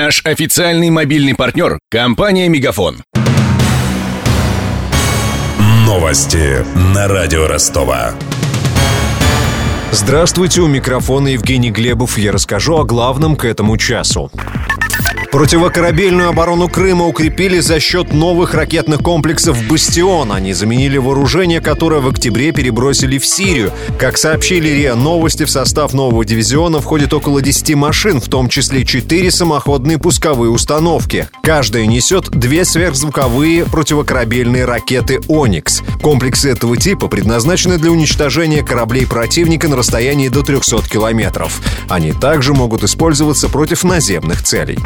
Наш официальный мобильный партнер – компания «Мегафон». Новости на радио Ростова. Здравствуйте, у микрофона Евгений Глебов. Я расскажу о главном к этому часу. Противокорабельную оборону Крыма укрепили за счет новых ракетных комплексов «Бастион». Они заменили вооружение, которое в октябре перебросили в Сирию. Как сообщили РИА Новости, в состав нового дивизиона входит около 10 машин, в том числе 4 самоходные пусковые установки. Каждая несет две сверхзвуковые противокорабельные ракеты «Оникс». Комплексы этого типа предназначены для уничтожения кораблей противника на расстоянии до 300 километров. Они также могут использоваться против наземных целей.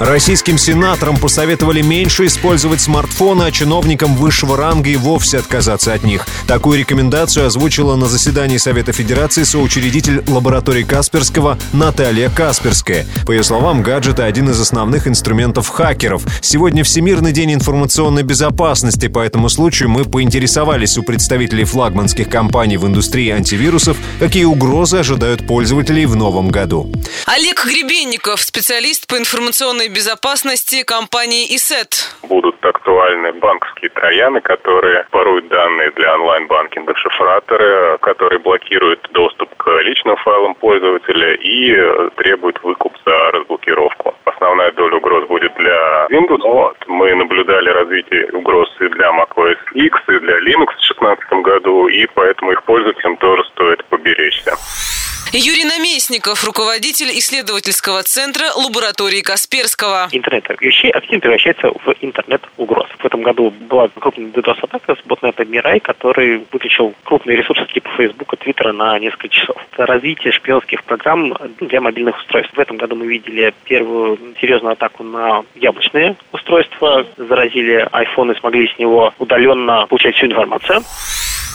Российским сенаторам посоветовали меньше использовать смартфоны, а чиновникам высшего ранга и вовсе отказаться от них. Такую рекомендацию озвучила на заседании Совета Федерации соучредитель лаборатории Касперского Наталья Касперская. По ее словам, гаджеты – один из основных инструментов хакеров. Сегодня Всемирный день информационной безопасности, по этому случаю мы поинтересовались у представителей флагманских компаний в индустрии антивирусов, какие угрозы ожидают пользователей в новом году. Олег Гребенников, специалист по информационной безопасности компании ИСЭТ. Будут актуальны банковские трояны, которые воруют данные для онлайн-банкинга, шифраторы, которые блокируют доступ к личным файлам пользователя и требуют выкуп за разблокировку. Основная доля угроз будет для Windows. Вот. Мы наблюдали развитие угроз и для macOS X, и для Linux в 2016 году, и поэтому их пользователям тоже стоит поберечься. Юрий Наместников, руководитель исследовательского центра лаборатории Касперского. Интернет вещей активно превращается в интернет угроз. В этом году была крупная DDoS-атака с ботнетом Мирай, который выключил крупные ресурсы типа Facebook, Твиттера на несколько часов. Это развитие шпионских программ для мобильных устройств. В этом году мы видели первую серьезную атаку на яблочные устройства. Заразили iPhone и смогли с него удаленно получать всю информацию.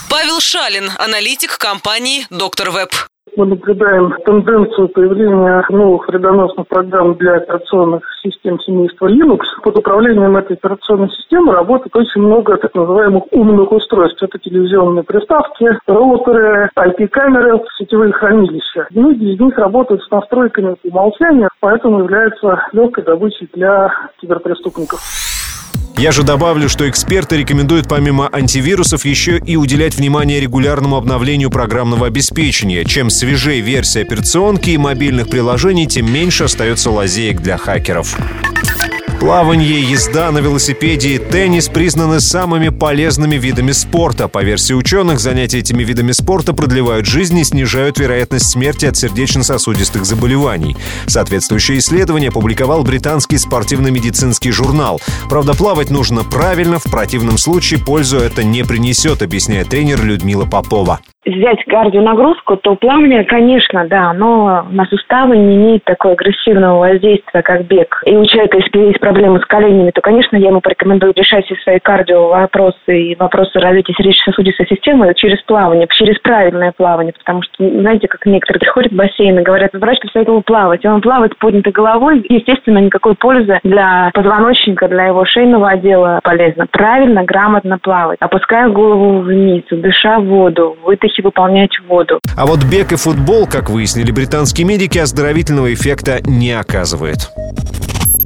Павел Шалин, аналитик компании «Доктор Веб» мы наблюдаем тенденцию появления новых вредоносных программ для операционных систем семейства Linux. Под управлением этой операционной системы работает очень много так называемых умных устройств. Это телевизионные приставки, роутеры, IP-камеры, сетевые хранилища. Многие из них работают с настройками по умолчанию, поэтому являются легкой добычей для киберпреступников. Я же добавлю, что эксперты рекомендуют помимо антивирусов еще и уделять внимание регулярному обновлению программного обеспечения. Чем свежее версия операционки и мобильных приложений, тем меньше остается лазеек для хакеров. Плавание, езда на велосипеде и теннис признаны самыми полезными видами спорта. По версии ученых, занятия этими видами спорта продлевают жизнь и снижают вероятность смерти от сердечно-сосудистых заболеваний. Соответствующее исследование опубликовал британский спортивно-медицинский журнал. Правда, плавать нужно правильно, в противном случае пользу это не принесет, объясняет тренер Людмила Попова взять кардионагрузку, то плавание, конечно, да, но на суставы не имеет такого агрессивного воздействия, как бег. И у человека, если есть проблемы с коленями, то, конечно, я ему порекомендую решать все свои кардио вопросы и вопросы развития сердечно-сосудистой системы через плавание, через правильное плавание, потому что, знаете, как некоторые приходят в бассейн и говорят, врач посоветовал плавать, и он плавает поднятой головой, естественно, никакой пользы для позвоночника, для его шейного отдела полезно. Правильно, грамотно плавать, опуская голову вниз, дыша воду, вытащив полностью выполнять воду. А вот бег и футбол, как выяснили британские медики, оздоровительного эффекта не оказывает.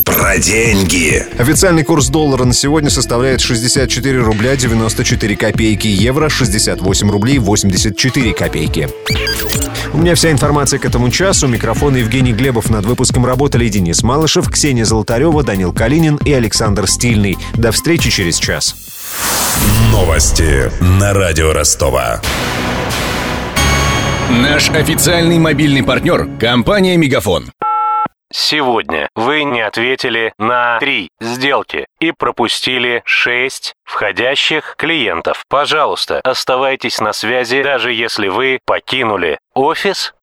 Про деньги. Официальный курс доллара на сегодня составляет 64 рубля 94 копейки, евро 68 рублей 84 копейки. У меня вся информация к этому часу. Микрофон Евгений Глебов. Над выпуском работали Денис Малышев, Ксения Золотарева, Данил Калинин и Александр Стильный. До встречи через час. Новости на радио Ростова. Наш официальный мобильный партнер – компания «Мегафон». Сегодня вы не ответили на три сделки и пропустили шесть входящих клиентов. Пожалуйста, оставайтесь на связи, даже если вы покинули офис